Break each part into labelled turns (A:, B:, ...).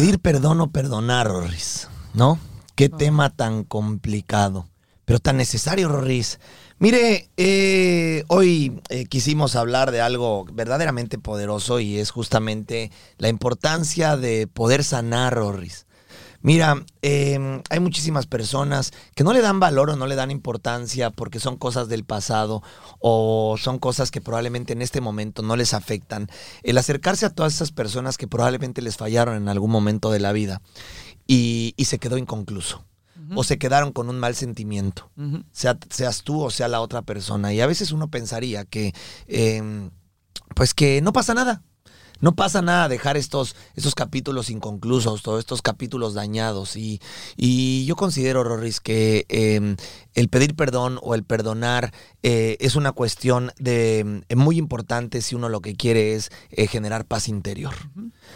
A: Pedir perdón o perdonar, Rorris, ¿no? Qué tema tan complicado, pero tan necesario, Rorris. Mire, eh, hoy eh, quisimos hablar de algo verdaderamente poderoso y es justamente la importancia de poder sanar, Rorris. Mira, em, hay muchísimas personas que no le dan valor o no le dan importancia porque son cosas del pasado o son cosas que probablemente en este momento no les afectan. El acercarse a todas esas personas que probablemente les fallaron en algún momento de la vida y, y se quedó inconcluso o se quedaron con un mal sentimiento, sea, seas tú o sea la otra persona. Y a veces uno pensaría que, em, pues que no pasa nada. No pasa nada dejar estos, estos capítulos inconclusos, todos estos capítulos dañados. Y, y yo considero, Rorris, que em, el pedir perdón o el perdonar eh, es una cuestión de eh, muy importante si uno lo que quiere es eh, generar paz interior.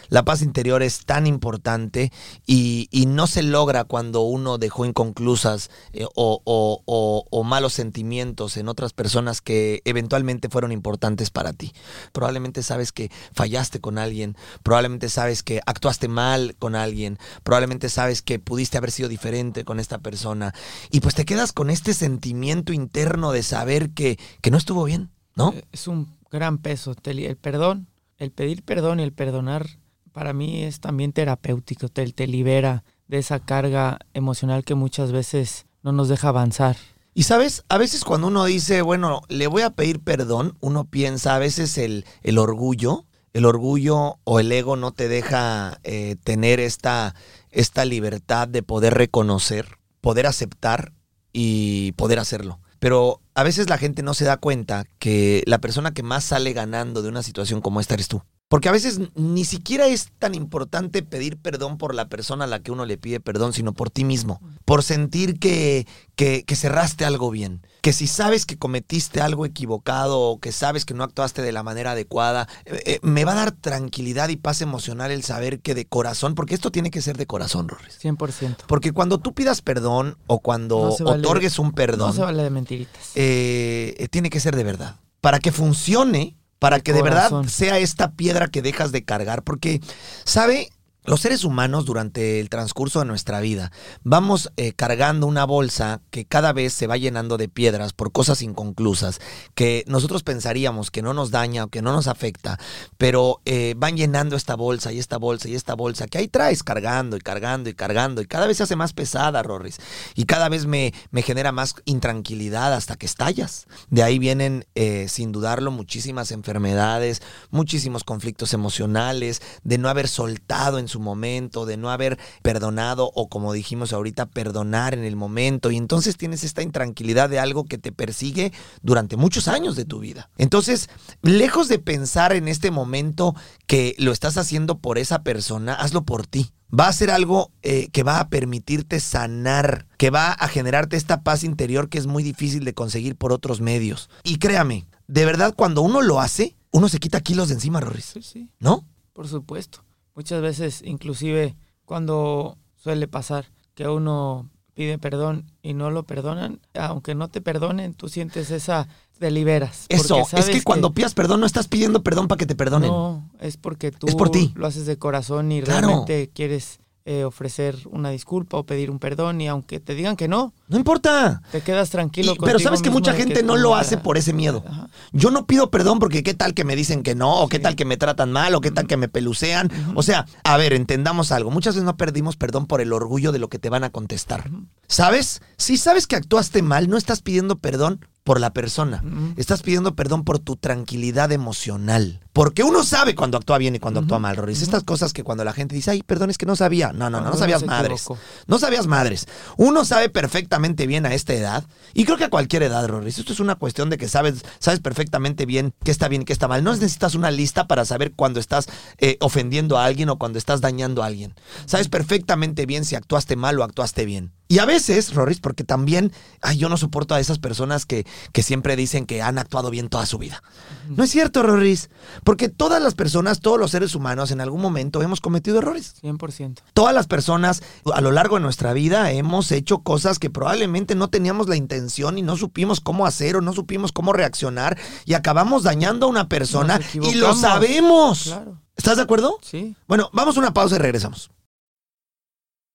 A: La paz interior es tan importante y, no se logra cuando uno dejó inconclusas o, o, malos sentimientos en otras personas que eventualmente fueron importantes para ti. Probablemente sabes que fallaste con alguien, probablemente sabes que actuaste mal con alguien, probablemente sabes que pudiste haber sido diferente con esta persona y pues te quedas con este sentimiento interno de saber que, que no estuvo bien, ¿no?
B: Eh, es un gran peso. El perdón, el pedir perdón y el perdonar, para mí es también terapéutico. Te, te libera de esa carga emocional que muchas veces no nos deja avanzar.
A: Y sabes, a veces cuando uno dice, bueno, le voy a pedir perdón, uno piensa a veces el, el orgullo, el orgullo o el ego no te deja eh, tener esta, esta libertad de poder reconocer, poder aceptar y poder hacerlo. Pero a veces la gente no se da cuenta que la persona que más sale ganando de una situación como esta eres tú. Porque a veces ni siquiera es tan importante pedir perdón por la persona a la que uno le pide perdón, sino por ti mismo. Por sentir que, que, cerraste algo bien. Que si sabes que cometiste algo equivocado o que sabes que no actuaste de la manera adecuada, eh, eh, me va a dar tranquilidad y paz emocional el saber que de corazón, porque esto tiene que ser de corazón, Rorris.
B: 100%.
A: Porque cuando tú pidas perdón o cuando otorgues un perdón.
B: No se vale de mentiritas.
A: Eh, tiene que ser de verdad. Para que funcione, para que de verdad sea esta piedra que dejas de cargar. Porque, ¿sabe? Los seres humanos durante el transcurso de nuestra vida vamos eh, cargando una bolsa que cada vez se va llenando de piedras por cosas inconclusas que nosotros pensaríamos que no nos daña o que no nos afecta, pero eh, van llenando esta bolsa y esta bolsa y esta bolsa que ahí traes cargando y cargando y cargando y cada vez se hace más pesada, Rorris, y cada vez me, me genera más intranquilidad hasta que estallas. De ahí vienen, eh, sin dudarlo, muchísimas enfermedades, muchísimos conflictos emocionales, de no haber soltado en su momento, de no haber perdonado o como dijimos ahorita, perdonar en el momento. Y entonces tienes esta intranquilidad de algo que te persigue durante muchos años de tu vida. Entonces, lejos de pensar en este momento que lo estás haciendo por esa persona, hazlo por ti va a ser algo eh, que va a permitirte sanar, que va a generarte esta paz interior que es muy difícil de conseguir por otros medios. Y créame, de verdad, cuando uno lo hace, uno se quita kilos de encima, Rorris. Sí, sí. ¿No?
B: Por supuesto. Muchas veces, inclusive cuando suele pasar que uno pide perdón y no lo perdonan, aunque no te perdonen, tú sientes esa, te liberas.
A: Eso, es que cuando pidas perdón no estás pidiendo perdón para que te perdonen.
B: No, es porque tú
A: es por ti.
B: lo haces de corazón y realmente quieres eh, ofrecer una disculpa o pedir un perdón y aunque te digan que no.
A: No importa.
B: Te quedas tranquilo.
A: pero sabes que mucha gente no lo hace por ese miedo. Yo no pido perdón porque qué tal que me dicen que no, o qué tal que me tratan mal, o qué tal que me pelucean. O sea, a ver, entendamos algo. Muchas veces no perdimos perdón por el orgullo de lo que te van a contestar. ¿Sabes? Si sabes que actuaste mal, no estás pidiendo perdón por la persona. Estás pidiendo perdón por tu tranquilidad emocional. Porque uno sabe cuando actúa bien y cuando actúa mal, Roris. Estas cosas que cuando la gente dice, ay, perdón, es que no sabía. No, no, no, no, sabías madres. No sabías madres. Uno sabe perfectamente bien a esta edad, y creo que a cualquier edad, Roris. Esto es una cuestión de que sabes, sabes perfectamente bien qué está bien y qué está mal. No necesitas una lista para saber cuando estás eh, ofendiendo a alguien o cuando estás dañando a alguien. Sabes perfectamente bien si actuaste mal o actuaste bien. Y a veces, Roris, porque también, ay, yo no soporto a esas personas que, que siempre dicen que han actuado bien toda su vida. No es cierto, Roris. Porque todas las personas, todos los seres humanos, en algún momento hemos cometido errores.
B: 100%.
A: Todas las personas a lo largo de nuestra vida hemos hecho cosas que probablemente no teníamos la intención y no supimos cómo hacer o no supimos cómo reaccionar y acabamos dañando a una persona y lo sabemos. Claro. ¿Estás de acuerdo?
B: Sí.
A: Bueno, vamos a una pausa y regresamos.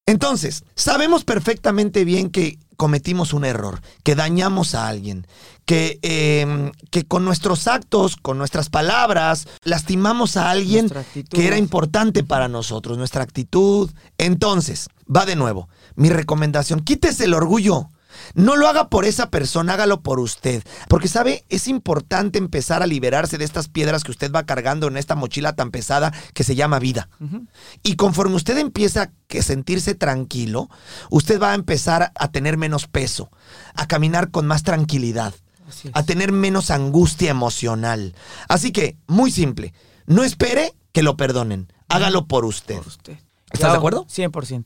A: Entonces, sabemos perfectamente bien que cometimos un error, que dañamos a alguien, que, eh, que con nuestros actos, con nuestras palabras, lastimamos a alguien que era importante para nosotros, nuestra actitud. Entonces, va de nuevo, mi recomendación, quítese el orgullo. No lo haga por esa persona, hágalo por usted. Porque, ¿sabe? Es importante empezar a liberarse de estas piedras que usted va cargando en esta mochila tan pesada que se llama vida. Y conforme usted empieza a sentirse tranquilo, usted va a empezar a tener menos peso, a caminar con más tranquilidad, a tener menos angustia emocional. Así que, muy simple, no espere que lo perdonen, hágalo por usted.
B: por usted.
A: ¿Estás de acuerdo?
B: 100%.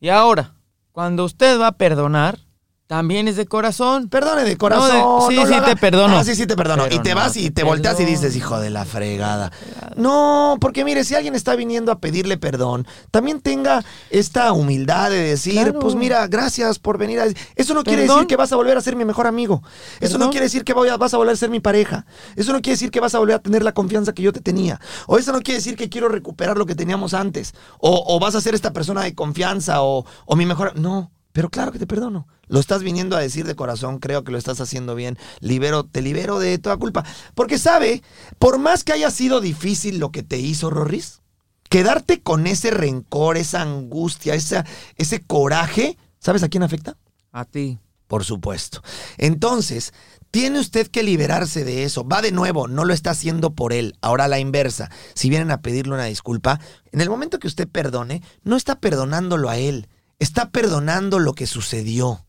B: Y ahora, cuando usted va a perdonar, también es de corazón.
A: Perdone de corazón.
B: No, de- sí,
A: no
B: sí, te perdono.
A: Ah, sí, sí, te perdono.
B: Pero
A: y te
B: no
A: vas y te volteas y dices, hijo de la fregada. No, porque mire, si alguien está viniendo a pedirle perdón, también tenga esta humildad de decir,
B: Claro.
A: pues mira, gracias por venir a... Eso no quiere decir que vas a volver a ser mi mejor amigo. Eso no quiere decir que voy a- vas a volver a ser mi pareja. Eso no quiere decir que vas a volver a tener la confianza que yo te tenía. O eso no quiere decir que quiero recuperar lo que teníamos antes. O, o vas a ser esta persona de confianza o, o mi mejor... No. Pero claro que te perdono. Lo estás viniendo a decir de corazón, creo que lo estás haciendo bien. Libero, te libero de toda culpa. Porque sabe, por más que haya sido difícil lo que te hizo Rorris, quedarte con ese rencor, esa angustia, esa, ese coraje, ¿sabes a quién afecta?
B: A ti.
A: Por supuesto. Entonces, tiene usted que liberarse de eso. Va de nuevo, no lo está haciendo por él. Ahora la inversa. Si vienen a pedirle una disculpa, en el momento que usted perdone, no está perdonándolo a él. Está perdonando lo que sucedió.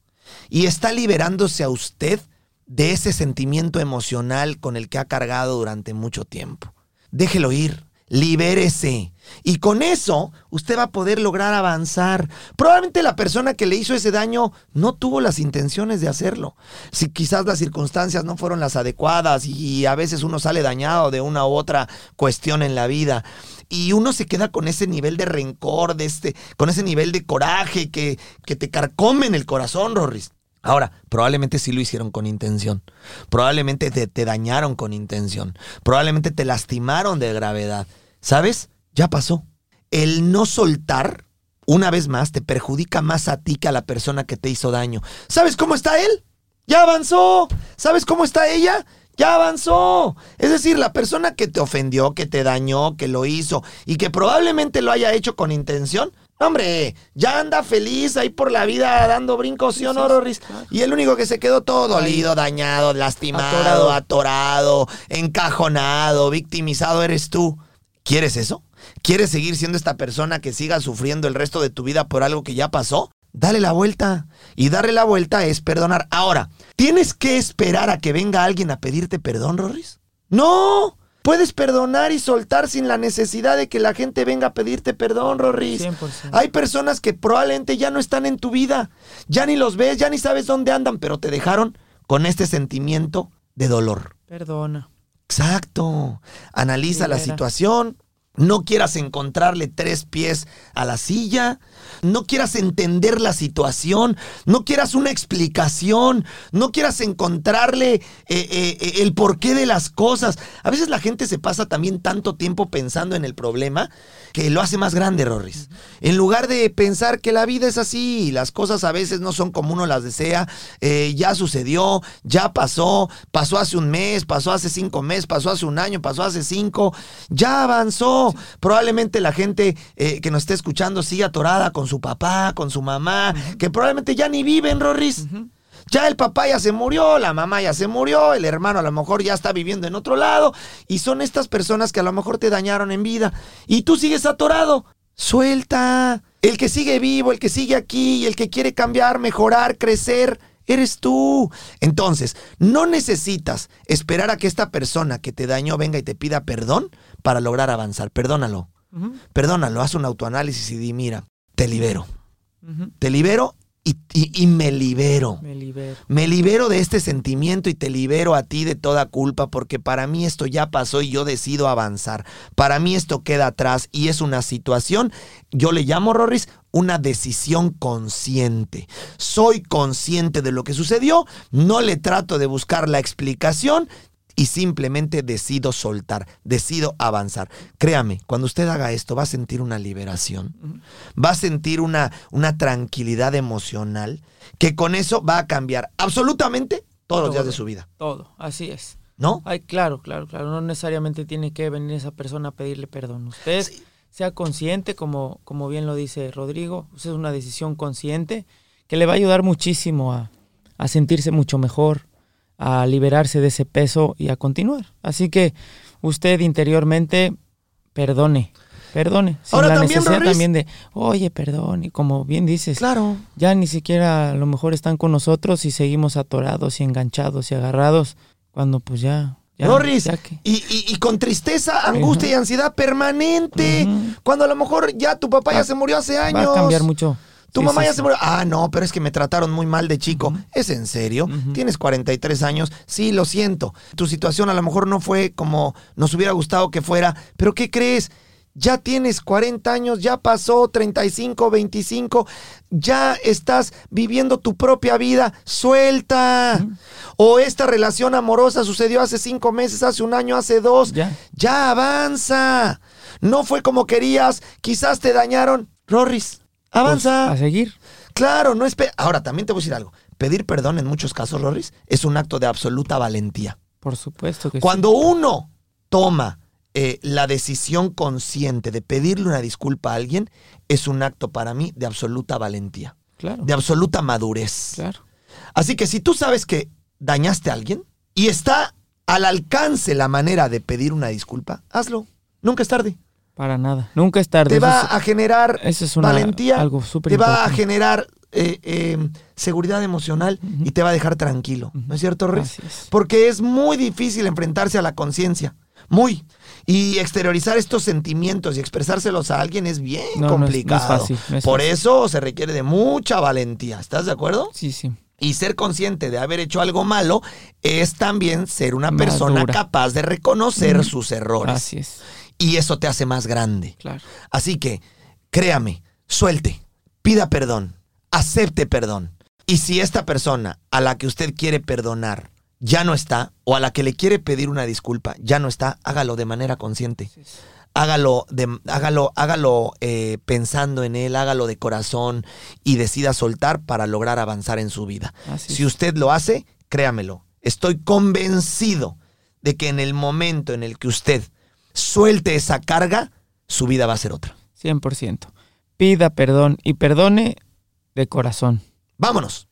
A: Y está liberándose a usted de ese sentimiento emocional con el que ha cargado durante mucho tiempo. Déjelo ir. Libérese. Y con eso usted va a poder lograr avanzar. Probablemente la persona que le hizo ese daño no tuvo las intenciones de hacerlo. Si quizás las circunstancias no fueron las adecuadas y a veces uno sale dañado de una u otra cuestión en la vida. Y uno se queda con ese nivel de rencor, de este, con ese nivel de coraje que, que te carcome en el corazón, Rorris. Ahora, probablemente sí lo hicieron con intención. Probablemente te, te dañaron con intención. Probablemente te lastimaron de gravedad. ¿Sabes? Ya pasó. El no soltar, una vez más, te perjudica más a ti que a la persona que te hizo daño. ¿Sabes cómo está él? Ya avanzó. ¿Sabes cómo está ella? Ya avanzó. Es decir, la persona que te ofendió, que te dañó, que lo hizo y que probablemente lo haya hecho con intención. Hombre, ya anda feliz ahí por la vida dando brincos, ¿sí o no, Rorris? Y el único que se quedó todo dolido, dañado, lastimado,
B: Atorado.
A: atorado, encajonado, victimizado eres tú. ¿Quieres eso? ¿Quieres seguir siendo esta persona que siga sufriendo el resto de tu vida por algo que ya pasó? Dale la vuelta. Y darle la vuelta es perdonar. Ahora, ¿tienes que esperar a que venga alguien a pedirte perdón, Rorris? No. Puedes perdonar y soltar sin la necesidad de que la gente venga a pedirte perdón, Rorris.
B: 100%.
A: Hay personas que probablemente ya no están en tu vida. Ya ni los ves, ya ni sabes dónde andan, pero te dejaron con este sentimiento de dolor.
B: Perdona.
A: Exacto. Analiza la situación. No quieras encontrarle tres pies a la silla. No quieras entender la situación. No quieras una explicación. No quieras encontrarle eh, eh, el porqué de las cosas. A veces la gente se pasa también tanto tiempo pensando en el problema que lo hace más grande, Rorris. En lugar de pensar que la vida es así y las cosas a veces no son como uno las desea, eh, ya sucedió, ya pasó, pasó hace un mes, pasó hace cinco meses, pasó hace un año, pasó hace cinco, ya avanzó. Probablemente la gente eh, que nos esté escuchando sigue atorada con su papá, con su mamá, que probablemente ya ni viven, Rorris. Ya el papá ya se murió, la mamá ya se murió, el hermano a lo mejor ya está viviendo en otro lado y son estas personas que a lo mejor te dañaron en vida y tú sigues atorado. Suelta. El que sigue vivo, el que sigue aquí el que quiere cambiar, mejorar, crecer, eres tú. Entonces, no necesitas esperar a que esta persona que te dañó venga y te pida perdón para lograr avanzar. Perdónalo. Perdónalo, haz un autoanálisis y di, mira, te libero. Te libero y, y- y me libero.
B: Me libero.
A: Me libero de este sentimiento y te libero a ti de toda culpa porque para mí esto ya pasó y yo decido avanzar. Para mí esto queda atrás y es una situación, yo le llamo, Rorris, una decisión consciente. Soy consciente de lo que sucedió, no le trato de buscar la explicación y simplemente decido soltar, decido avanzar. Créame, cuando usted haga esto va a sentir una liberación, va a sentir una, una tranquilidad emocional que con eso va a cambiar absolutamente todos los días de su vida.
B: Todo, así es.
A: ¿No?
B: Ay, claro, claro, claro. No necesariamente tiene que venir esa persona a pedirle perdón. Usted sea consciente, como, como bien lo dice Rodrigo, es una decisión consciente que le va a ayudar muchísimo a, a sentirse mucho mejor, a liberarse de ese peso y a continuar. Así que usted interiormente perdone, perdone. Sin
A: Ahora
B: la
A: también,
B: necesidad también de, oye, perdón, y como bien dices,
A: Claro.
B: ya ni siquiera a lo mejor están con nosotros y seguimos atorados y enganchados y agarrados, cuando pues ya... ya
A: Rorris,
B: ya que-
A: y, y- y con tristeza, angustia y ansiedad permanente. Cuando a lo mejor ya tu papá ya se murió hace años.
B: Va a cambiar mucho.
A: Tu
B: Sí,
A: mamá
B: sí,
A: ya
B: sí.
A: se murió. Ah, no, pero es que me trataron muy mal de chico. ¿Es en serio?
B: Ujú.
A: Tienes 43 años. Sí, lo siento. Tu situación a lo mejor no fue como nos hubiera gustado que fuera. Pero ¿qué crees? Ya tienes 40 años, ya pasó 35, 25, ya estás viviendo tu propia vida. Suelta. O esta relación amorosa sucedió hace cinco meses, hace un año, hace dos.
B: Ya.
A: Ya avanza. No fue como querías. Quizás te dañaron. Rorris,
B: Pues,
A: avanza.
B: a seguir.
A: Claro, no es... Ahora, también te voy a decir algo. Pedir perdón en muchos casos, Rorris, es un acto de absoluta valentía.
B: Por supuesto que sí.
A: Cuando uno toma eh, la decisión consciente de pedirle una disculpa a alguien, es un acto para mí de absoluta valentía,
B: Claro.
A: de absoluta madurez.
B: Claro.
A: Así que si tú sabes que dañaste a alguien y está al alcance la manera de pedir una disculpa, hazlo. Nunca es tarde.
B: Para nada. Nunca es tarde.
A: Te va
B: es-
A: a generar
B: eso es una-
A: valentía,
B: algo súper
A: te va a generar eh, eh, seguridad emocional y te va a dejar tranquilo. ¿No es cierto, Riz?
B: Es.
A: Porque es muy difícil enfrentarse a la conciencia. Muy. Y exteriorizar estos sentimientos y expresárselos a alguien es bien
B: No, no es- no
A: complicado.
B: fácil,
A: Por
B: fácil.
A: eso se requiere de mucha valentía. ¿Estás de acuerdo?
B: Sí, sí.
A: Y ser consciente de haber hecho algo malo es también ser una persona capaz de reconocer sus errores.
B: Así es.
A: Y eso te hace más grande.
B: Claro.
A: Así que, créame, suelte, pida perdón, acepte perdón. Y si esta persona a la que usted quiere perdonar ya no está, o a la que le quiere pedir una disculpa ya no está, hágalo de manera consciente. Hágalo, de, hágalo, hágalo eh, pensando en él, hágalo de corazón y decida soltar para lograr avanzar en su vida.
B: Así
A: Si usted lo hace, créamelo, estoy convencido de que en el momento en el que usted suelte esa carga, su vida va a ser otra.
B: 100%. Pida perdón y perdone de corazón.
A: Vámonos.